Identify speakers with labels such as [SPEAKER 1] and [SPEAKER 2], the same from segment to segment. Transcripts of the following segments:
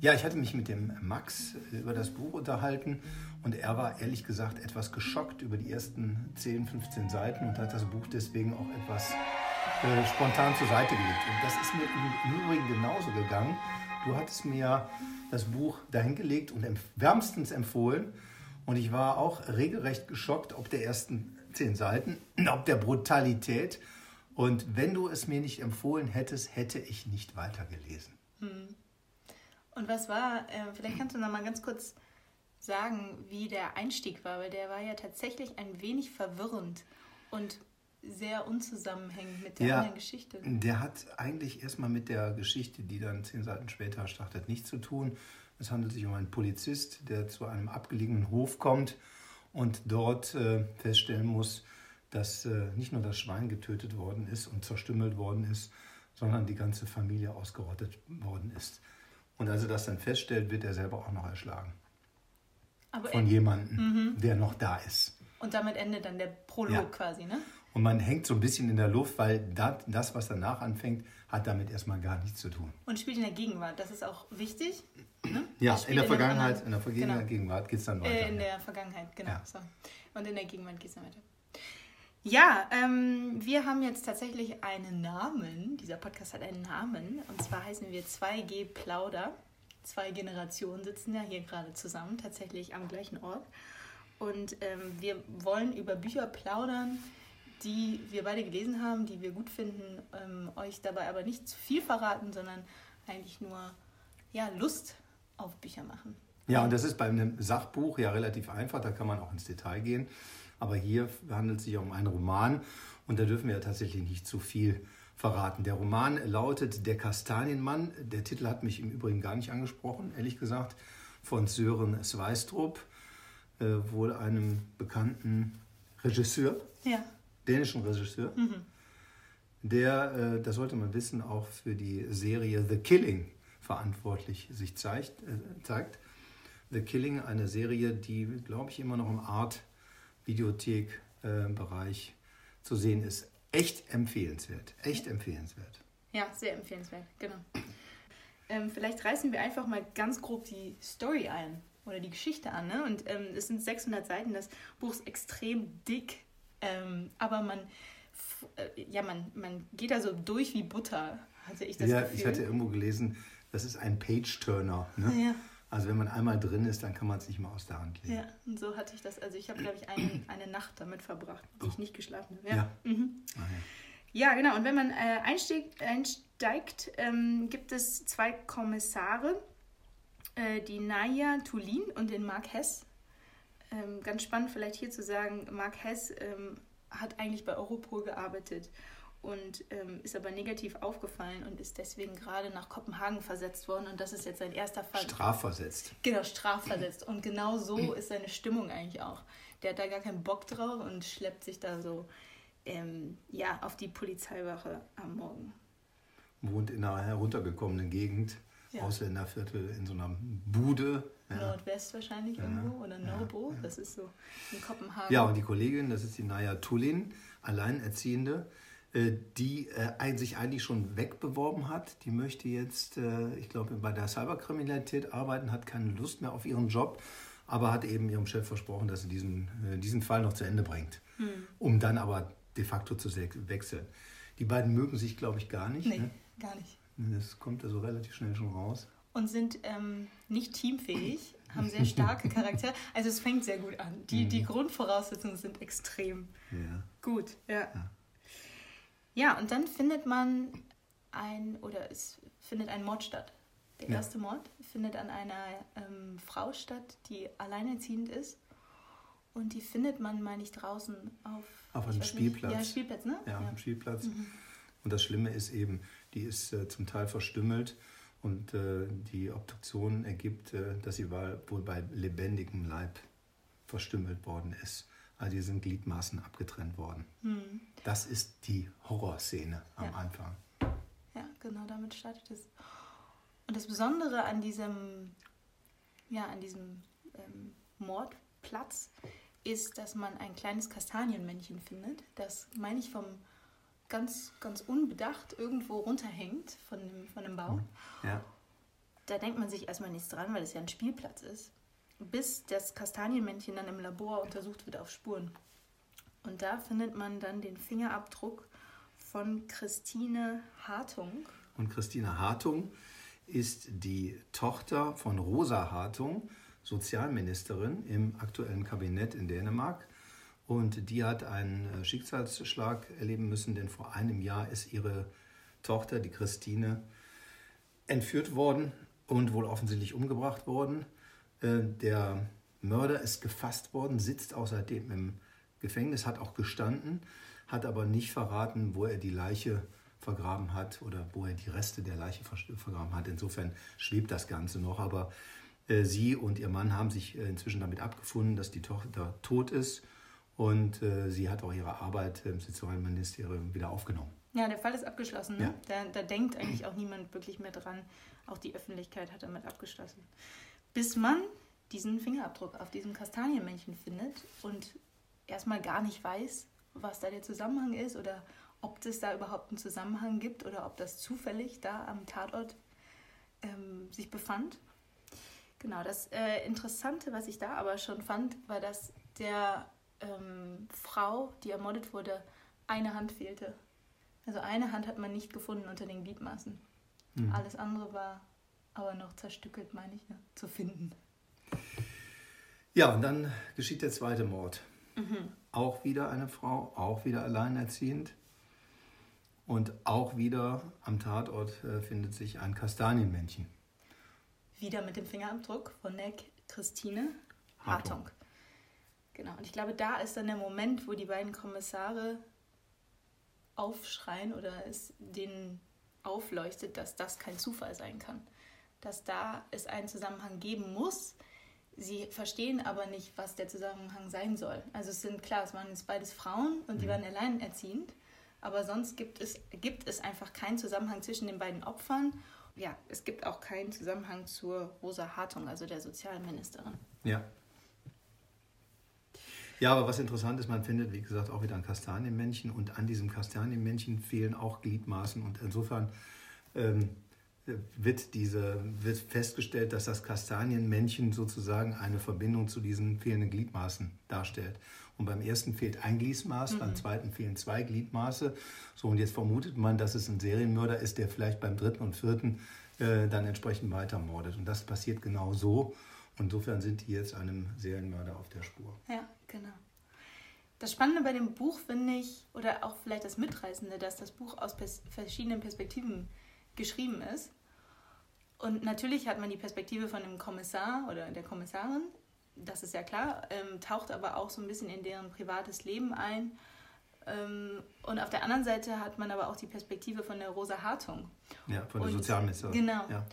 [SPEAKER 1] Ja, ich hatte mich mit dem Max über das Buch unterhalten und er war ehrlich gesagt etwas geschockt über die ersten 10, 15 Seiten und hat das Buch deswegen auch etwas äh, spontan zur Seite gelegt. Und das ist mir im Übrigen genauso gegangen. Du hattest mir das Buch dahingelegt und wärmstens empfohlen und ich war auch regelrecht geschockt ob der ersten 10 Seiten, ob der Brutalität. Und wenn du es mir nicht empfohlen hättest, hätte ich nicht weitergelesen.
[SPEAKER 2] Und was war, äh, vielleicht kannst du noch mal ganz kurz sagen, wie der Einstieg war, weil der war ja tatsächlich ein wenig verwirrend und sehr unzusammenhängend mit der ja, anderen Geschichte.
[SPEAKER 1] Der hat eigentlich erstmal mit der Geschichte, die dann zehn Seiten später startet, nichts zu tun. Es handelt sich um einen Polizist, der zu einem abgelegenen Hof kommt und dort äh, feststellen muss, dass äh, nicht nur das Schwein getötet worden ist und zerstümmelt worden ist, sondern die ganze Familie ausgerottet worden ist. Und als er das dann feststellt, wird er selber auch noch erschlagen. Aber Von jemandem, mhm. der noch da ist.
[SPEAKER 2] Und damit endet dann der Prolog ja. quasi, ne?
[SPEAKER 1] Und man hängt so ein bisschen in der Luft, weil das, was danach anfängt, hat damit erstmal gar nichts zu tun.
[SPEAKER 2] Und spielt in der Gegenwart, das ist auch wichtig.
[SPEAKER 1] Ne? Ja, in der Vergangenheit, in der genau. Gegenwart geht es dann weiter.
[SPEAKER 2] Äh, in der Vergangenheit, genau. Ja. So. Und in der Gegenwart geht es dann weiter. Ja, ähm, wir haben jetzt tatsächlich einen Namen. Dieser Podcast hat einen Namen. Und zwar heißen wir 2G Plauder. Zwei Generationen sitzen ja hier gerade zusammen, tatsächlich am gleichen Ort. Und ähm, wir wollen über Bücher plaudern, die wir beide gelesen haben, die wir gut finden, ähm, euch dabei aber nicht zu viel verraten, sondern eigentlich nur ja, Lust auf Bücher machen.
[SPEAKER 1] Ja, und das ist bei einem Sachbuch ja relativ einfach, da kann man auch ins Detail gehen. Aber hier handelt es sich um einen Roman und da dürfen wir ja tatsächlich nicht zu viel verraten. Der Roman lautet Der Kastanienmann. Der Titel hat mich im Übrigen gar nicht angesprochen, ehrlich gesagt, von Sören Sveistrup, äh, wohl einem bekannten Regisseur, ja. dänischen Regisseur, mhm. der, äh, das sollte man wissen, auch für die Serie The Killing verantwortlich sich zeigt. Äh, zeigt. The Killing, eine Serie, die, glaube ich, immer noch im Art Videothek-Bereich äh, zu sehen ist. Echt empfehlenswert. Echt empfehlenswert.
[SPEAKER 2] Ja, sehr empfehlenswert, genau. Ähm, vielleicht reißen wir einfach mal ganz grob die Story ein oder die Geschichte an. Ne? Und ähm, es sind 600 Seiten, das Buch ist extrem dick, ähm, aber man, äh, ja, man, man geht da so durch wie Butter, hatte ich das
[SPEAKER 1] ja, Gefühl. Ja, ich hatte irgendwo gelesen, das ist ein Page-Turner. Ne? Ja. Also wenn man einmal drin ist, dann kann man es nicht mehr aus der Hand legen.
[SPEAKER 2] Ja, und so hatte ich das. Also ich habe, glaube ich, ein, eine Nacht damit verbracht, die ich nicht geschlafen habe. Ja, ja. Mhm. Ah, ja. ja. genau. Und wenn man äh, einsteigt, einsteigt ähm, gibt es zwei Kommissare, äh, die Naya Tulin und den Mark Hess. Ähm, ganz spannend vielleicht hier zu sagen, Mark Hess ähm, hat eigentlich bei Europol gearbeitet und ähm, ist aber negativ aufgefallen und ist deswegen gerade nach Kopenhagen versetzt worden. Und das ist jetzt sein erster Fall.
[SPEAKER 1] Strafversetzt.
[SPEAKER 2] Genau, strafversetzt. Und genau so ist seine Stimmung eigentlich auch. Der hat da gar keinen Bock drauf und schleppt sich da so ähm, ja, auf die Polizeiwache am Morgen.
[SPEAKER 1] Wohnt in einer heruntergekommenen Gegend, ja. Ausländerviertel, in so einer Bude.
[SPEAKER 2] Ja. Nordwest wahrscheinlich ja. irgendwo oder Norbo, das ist so in Kopenhagen.
[SPEAKER 1] Ja, und die Kollegin, das ist die Naya Tullin, Alleinerziehende, die äh, sich eigentlich schon wegbeworben hat. Die möchte jetzt, äh, ich glaube, bei der Cyberkriminalität arbeiten, hat keine Lust mehr auf ihren Job, aber hat eben ihrem Chef versprochen, dass sie diesen, diesen Fall noch zu Ende bringt, hm. um dann aber de facto zu wechseln. Die beiden mögen sich, glaube ich, gar nicht.
[SPEAKER 2] Nee, ne? gar nicht.
[SPEAKER 1] Das kommt also relativ schnell schon raus.
[SPEAKER 2] Und sind ähm, nicht teamfähig, haben sehr starke Charaktere. Also es fängt sehr gut an. Die, mhm. die Grundvoraussetzungen sind extrem ja. gut. Ja. ja. Ja, und dann findet man ein, oder es findet ein Mord statt. Der erste ja. Mord findet an einer ähm, Frau statt, die alleinerziehend ist. Und die findet man, meine ich, draußen auf,
[SPEAKER 1] auf einem Spielplatz.
[SPEAKER 2] Nicht, ja, Spielplatz, ne?
[SPEAKER 1] Ja, auf ja. einem Spielplatz. Mhm. Und das Schlimme ist eben, die ist äh, zum Teil verstümmelt und äh, die Obduktion ergibt, äh, dass sie wohl bei lebendigem Leib verstümmelt worden ist. Also hier sind Gliedmaßen abgetrennt worden. Mhm. Das ist die Horrorszene am ja. Anfang.
[SPEAKER 2] Ja, genau, damit startet es. Und das Besondere an diesem, ja, an diesem ähm, Mordplatz ist, dass man ein kleines Kastanienmännchen findet, das, meine ich, vom ganz, ganz unbedacht irgendwo runterhängt von dem, von dem Baum.
[SPEAKER 1] Ja.
[SPEAKER 2] da denkt man sich erstmal nichts dran, weil es ja ein Spielplatz ist. Bis das Kastanienmännchen dann im Labor untersucht wird auf Spuren. Und da findet man dann den Fingerabdruck von Christine Hartung.
[SPEAKER 1] Und Christine Hartung ist die Tochter von Rosa Hartung, Sozialministerin im aktuellen Kabinett in Dänemark. Und die hat einen äh, Schicksalsschlag erleben müssen, denn vor einem Jahr ist ihre Tochter, die Christine, entführt worden und wohl offensichtlich umgebracht worden. Äh, der Mörder ist gefasst worden, sitzt auch seitdem im Gefängnis, hat auch gestanden, hat aber nicht verraten, wo er die Leiche vergraben hat oder wo er die Reste der Leiche vergraben hat. Insofern schwebt das Ganze noch, aber äh, sie und ihr Mann haben sich inzwischen damit abgefunden, dass die Tochter tot ist und äh, sie hat auch ihre Arbeit im Sozialministerium wieder aufgenommen.
[SPEAKER 2] Ja, der Fall ist abgeschlossen. Ne? Ja. Da, da denkt eigentlich auch niemand wirklich mehr dran. Auch die Öffentlichkeit hat damit abgeschlossen. Bis man diesen Fingerabdruck auf diesem Kastanienmännchen findet und erstmal gar nicht weiß, was da der Zusammenhang ist oder ob es da überhaupt einen Zusammenhang gibt oder ob das zufällig da am Tatort ähm, sich befand. Genau, das äh, Interessante, was ich da aber schon fand, war, dass der ähm, Frau, die ermordet wurde, eine Hand fehlte. Also eine Hand hat man nicht gefunden unter den Gliedmaßen. Mhm. Alles andere war aber noch zerstückelt, meine ich, ne? zu finden.
[SPEAKER 1] Ja, und dann geschieht der zweite Mord. Mhm. Auch wieder eine Frau, auch wieder alleinerziehend. Und auch wieder am Tatort äh, findet sich ein Kastanienmännchen.
[SPEAKER 2] Wieder mit dem Fingerabdruck von der Christine Hartung. Hartung. Genau, und ich glaube, da ist dann der Moment, wo die beiden Kommissare aufschreien oder es denen aufleuchtet, dass das kein Zufall sein kann. Dass da es einen Zusammenhang geben muss. Sie verstehen aber nicht, was der Zusammenhang sein soll. Also es sind klar, es waren jetzt beides Frauen und die mhm. waren alleinerziehend, aber sonst gibt es, gibt es einfach keinen Zusammenhang zwischen den beiden Opfern. Ja, es gibt auch keinen Zusammenhang zur Rosa Hartung, also der Sozialministerin.
[SPEAKER 1] Ja, ja, aber was interessant ist, man findet, wie gesagt, auch wieder ein Kastanienmännchen und an diesem Kastanienmännchen fehlen auch Gliedmaßen und insofern ähm, wird, diese, wird festgestellt, dass das Kastanienmännchen sozusagen eine Verbindung zu diesen fehlenden Gliedmaßen darstellt. Und beim ersten fehlt ein Gliedmaß, mhm. beim zweiten fehlen zwei Gliedmaße. So, und jetzt vermutet man, dass es ein Serienmörder ist, der vielleicht beim dritten und vierten äh, dann entsprechend weitermordet. Und das passiert genau so. Insofern sind die jetzt einem Serienmörder auf der Spur.
[SPEAKER 2] Ja, genau. Das Spannende bei dem Buch finde ich, oder auch vielleicht das Mitreißende, dass das Buch aus pers verschiedenen Perspektiven geschrieben ist. Und natürlich hat man die Perspektive von dem Kommissar oder der Kommissarin, das ist ja klar, ähm, taucht aber auch so ein bisschen in deren privates Leben ein. Ähm, und auf der anderen Seite hat man aber auch die Perspektive von der Rosa Hartung.
[SPEAKER 1] Ja, von der Sozialministerin.
[SPEAKER 2] Genau. Ja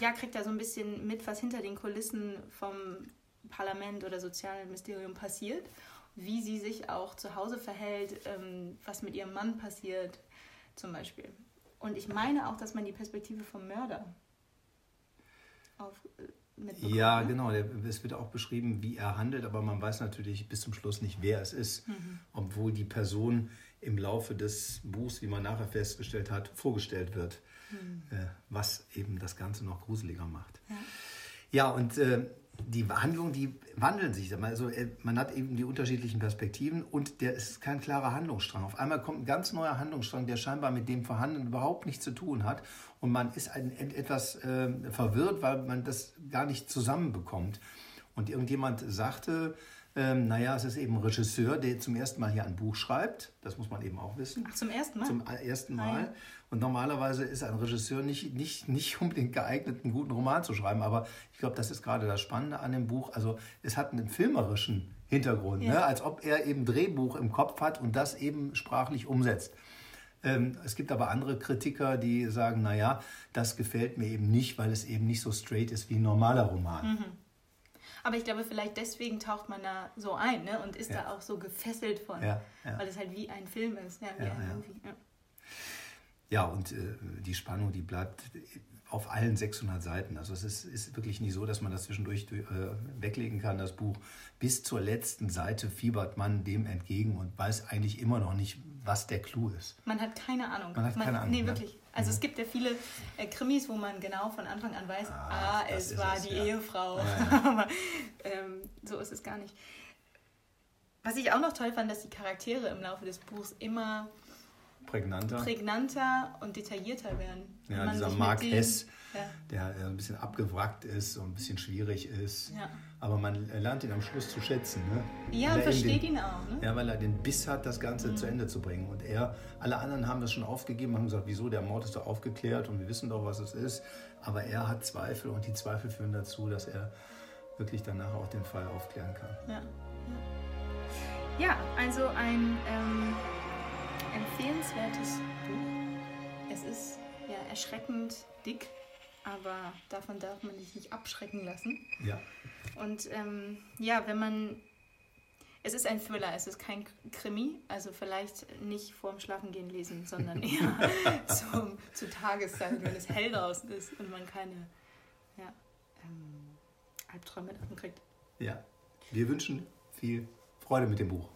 [SPEAKER 2] ja, kriegt da so ein bisschen mit, was hinter den Kulissen vom Parlament oder Sozialministerium passiert, wie sie sich auch zu Hause verhält, ähm, was mit ihrem Mann passiert, zum Beispiel. Und ich meine auch, dass man die Perspektive vom Mörder
[SPEAKER 1] auf, äh, ja, ne? genau. Es wird auch beschrieben, wie er handelt, aber man weiß natürlich bis zum Schluss nicht, wer es ist, mhm. obwohl die Person im Laufe des Buchs, wie man nachher festgestellt hat, vorgestellt wird mhm. äh, was eben das Ganze noch gruseliger macht. Ja, ja und äh, die Handlungen, die wandeln sich. Also äh, man hat eben die unterschiedlichen Perspektiven und der ist kein klarer Handlungsstrang. Auf einmal kommt ein ganz neuer Handlungsstrang, der scheinbar mit dem Vorhandenen überhaupt nichts zu tun hat. Und man ist ein, etwas äh, verwirrt, weil man das gar nicht zusammenbekommt. Und irgendjemand sagte, ähm, naja, es ist eben ein Regisseur, der zum ersten Mal hier ein Buch schreibt. Das muss man eben auch wissen.
[SPEAKER 2] Ach, zum ersten Mal?
[SPEAKER 1] Zum ersten Mal. Nein. Und normalerweise ist ein Regisseur nicht, nicht, nicht unbedingt geeignet, einen guten Roman zu schreiben. Aber ich glaube, das ist gerade das Spannende an dem Buch. Also es hat einen filmerischen Hintergrund, ja. ne? als ob er eben Drehbuch im Kopf hat und das eben sprachlich umsetzt. Ähm, es gibt aber andere Kritiker, die sagen, naja, das gefällt mir eben nicht, weil es eben nicht so straight ist wie ein normaler Roman. Mhm.
[SPEAKER 2] Aber ich glaube, vielleicht deswegen taucht man da so ein ne? und ist ja. da auch so gefesselt von, ja, ja. weil es halt wie ein Film ist. Ja, wie ein
[SPEAKER 1] Movie. Ja. und äh, die Spannung, die bleibt auf allen 600 Seiten. Also es ist, ist wirklich nicht so, dass man das zwischendurch äh, weglegen kann, das Buch. Bis zur letzten Seite fiebert man dem entgegen und weiß eigentlich immer noch nicht, was der Clou ist.
[SPEAKER 2] Man hat keine Ahnung.
[SPEAKER 1] Man hat keine Ahnung.
[SPEAKER 2] Nee, wirklich. Also mhm. es gibt ja viele äh, Krimis, wo man genau von Anfang an weiß, ah, ah es war es, die ja. Ehefrau. Ja, ja. Aber ähm, so ist es gar nicht. Was ich auch noch toll fand, dass die Charaktere im Laufe des Buchs immer
[SPEAKER 1] prägnanter,
[SPEAKER 2] prägnanter und detaillierter werden.
[SPEAKER 1] Ja, dieser Mark Hess, ja. der ein bisschen abgewrackt ist und ein bisschen schwierig ist. Ja. Aber man lernt ihn am Schluss zu schätzen. Ne?
[SPEAKER 2] Ja, und versteht den, ihn auch. Ne?
[SPEAKER 1] Ja, weil er den Biss hat, das Ganze mhm. zu Ende zu bringen. Und er, alle anderen haben das schon aufgegeben, haben gesagt, wieso, der Mord ist doch aufgeklärt und wir wissen doch, was es ist. Aber er hat Zweifel und die Zweifel führen dazu, dass er wirklich danach auch den Fall aufklären kann.
[SPEAKER 2] Ja, ja. ja also ein ähm, empfehlenswertes Buch. Es ist ja erschreckend dick, aber davon darf man sich nicht abschrecken lassen.
[SPEAKER 1] Ja.
[SPEAKER 2] Und ähm, ja, wenn man. Es ist ein Thriller, es ist kein Krimi, also vielleicht nicht vorm Schlafengehen lesen, sondern eher zum, zur Tageszeit, wenn es hell draußen ist und man keine ja, ähm, Albträume davon kriegt.
[SPEAKER 1] Ja, wir wünschen viel Freude mit dem Buch.